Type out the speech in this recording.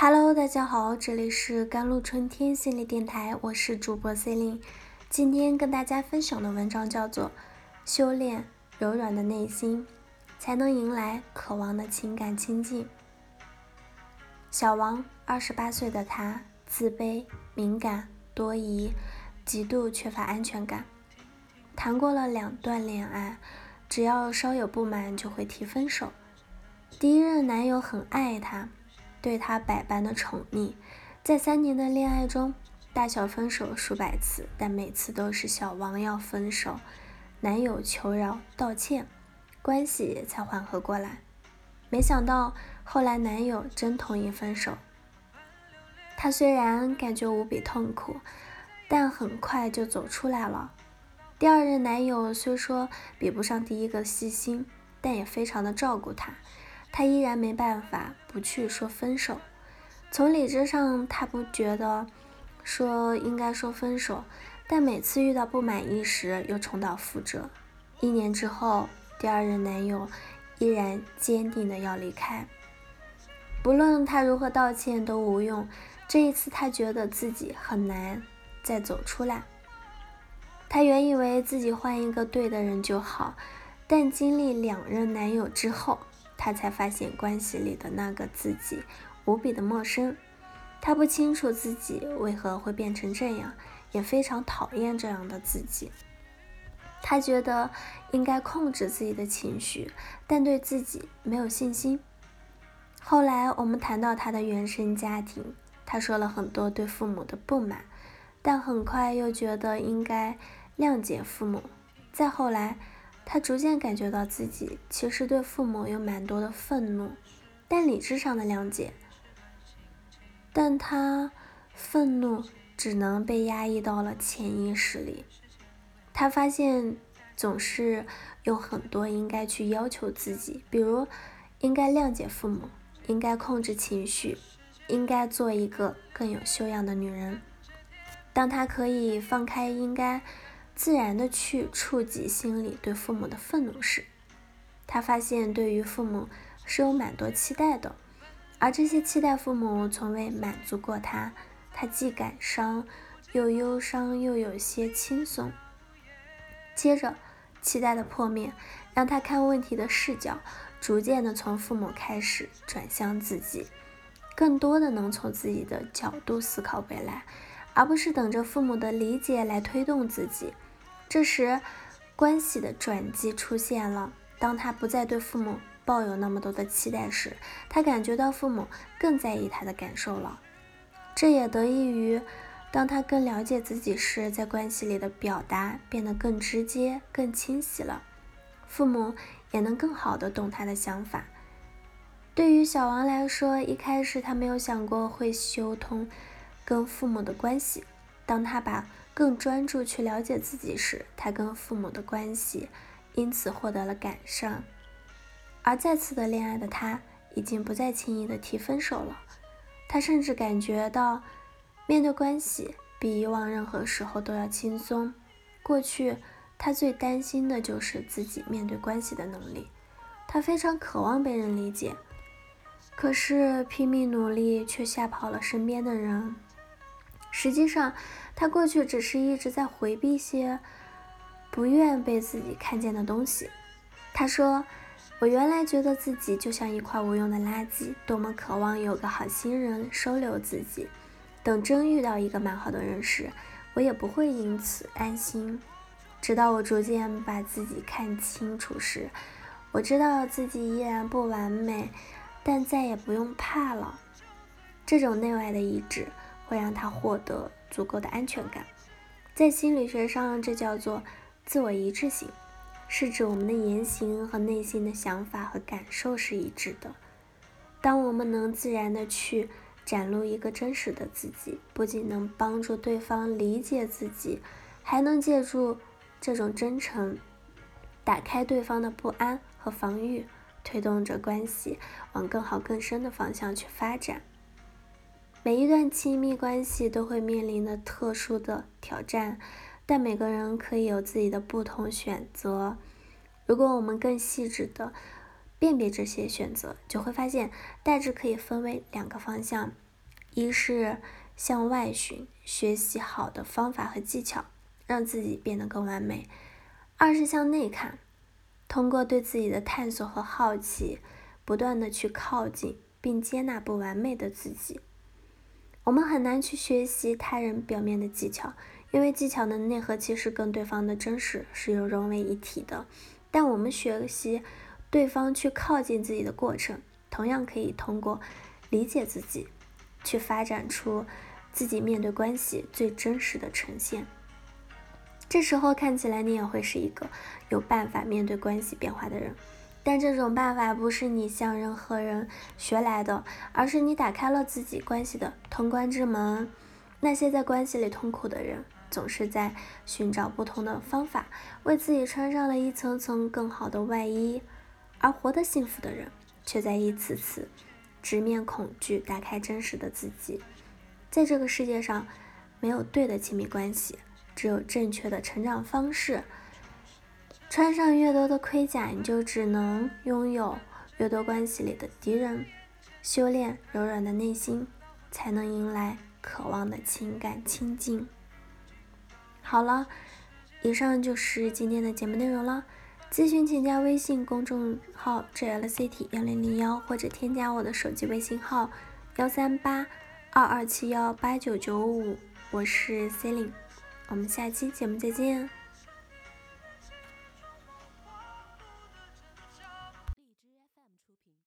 Hello，大家好，这里是甘露春天心理电台，我是主播 Celine 今天跟大家分享的文章叫做《修炼柔软的内心，才能迎来渴望的情感亲近》。小王，二十八岁的他，自卑、敏感、多疑，极度缺乏安全感，谈过了两段恋爱，只要稍有不满就会提分手。第一任男友很爱她。对他百般的宠溺，在三年的恋爱中，大小分手数百次，但每次都是小王要分手，男友求饶道歉，关系才缓和过来。没想到后来男友真同意分手，她虽然感觉无比痛苦，但很快就走出来了。第二任男友虽说比不上第一个细心，但也非常的照顾她。他依然没办法不去说分手。从理智上，他不觉得说应该说分手，但每次遇到不满意时又重蹈覆辙。一年之后，第二任男友依然坚定的要离开，不论他如何道歉都无用。这一次，他觉得自己很难再走出来。他原以为自己换一个对的人就好，但经历两任男友之后。他才发现关系里的那个自己无比的陌生，他不清楚自己为何会变成这样，也非常讨厌这样的自己。他觉得应该控制自己的情绪，但对自己没有信心。后来我们谈到他的原生家庭，他说了很多对父母的不满，但很快又觉得应该谅解父母。再后来。他逐渐感觉到自己其实对父母有蛮多的愤怒，但理智上的谅解，但他愤怒只能被压抑到了潜意识里。他发现总是有很多应该去要求自己，比如应该谅解父母，应该控制情绪，应该做一个更有修养的女人。当他可以放开应该。自然的去触及心里对父母的愤怒时，他发现对于父母是有蛮多期待的，而这些期待父母从未满足过他，他既感伤又忧伤又有些轻松。接着，期待的破灭让他看问题的视角逐渐的从父母开始转向自己，更多的能从自己的角度思考未来，而不是等着父母的理解来推动自己。这时，关系的转机出现了。当他不再对父母抱有那么多的期待时，他感觉到父母更在意他的感受了。这也得益于，当他更了解自己时，在关系里的表达变得更直接、更清晰了。父母也能更好的懂他的想法。对于小王来说，一开始他没有想过会修通跟父母的关系。当他把更专注去了解自己时，他跟父母的关系因此获得了改善。而再次的恋爱的他，已经不再轻易的提分手了。他甚至感觉到面对关系比以往任何时候都要轻松。过去他最担心的就是自己面对关系的能力，他非常渴望被人理解，可是拼命努力却吓跑了身边的人。实际上，他过去只是一直在回避些不愿被自己看见的东西。他说：“我原来觉得自己就像一块无用的垃圾，多么渴望有个好心人收留自己。等真遇到一个蛮好的人时，我也不会因此安心。直到我逐渐把自己看清楚时，我知道自己依然不完美，但再也不用怕了。这种内外的一致。”会让他获得足够的安全感，在心理学上，这叫做自我一致性，是指我们的言行和内心的想法和感受是一致的。当我们能自然的去展露一个真实的自己，不仅能帮助对方理解自己，还能借助这种真诚，打开对方的不安和防御，推动着关系往更好更深的方向去发展。每一段亲密关系都会面临的特殊的挑战，但每个人可以有自己的不同选择。如果我们更细致的辨别这些选择，就会发现大致可以分为两个方向：一是向外寻，学习好的方法和技巧，让自己变得更完美；二是向内看，通过对自己的探索和好奇，不断的去靠近并接纳不完美的自己。我们很难去学习他人表面的技巧，因为技巧的内核其实跟对方的真实是有融为一体的。但我们学习对方去靠近自己的过程，同样可以通过理解自己。去发展出自己面对关系最真实的呈现。这时候看起来你也会是一个有办法面对关系变化的人，但这种办法不是你向任何人学来的，而是你打开了自己关系的通关之门。那些在关系里痛苦的人，总是在寻找不同的方法，为自己穿上了一层层更好的外衣；而活得幸福的人，却在一次次。直面恐惧，打开真实的自己。在这个世界上，没有对的亲密关系，只有正确的成长方式。穿上越多的盔甲，你就只能拥有越多关系里的敌人。修炼柔软的内心，才能迎来渴望的情感亲近。好了，以上就是今天的节目内容了。咨询请加微信公众号 jlct 幺零零幺，或者添加我的手机微信号幺三八二二七幺八九九五，我是 c e l i n e 我们下期节目再见。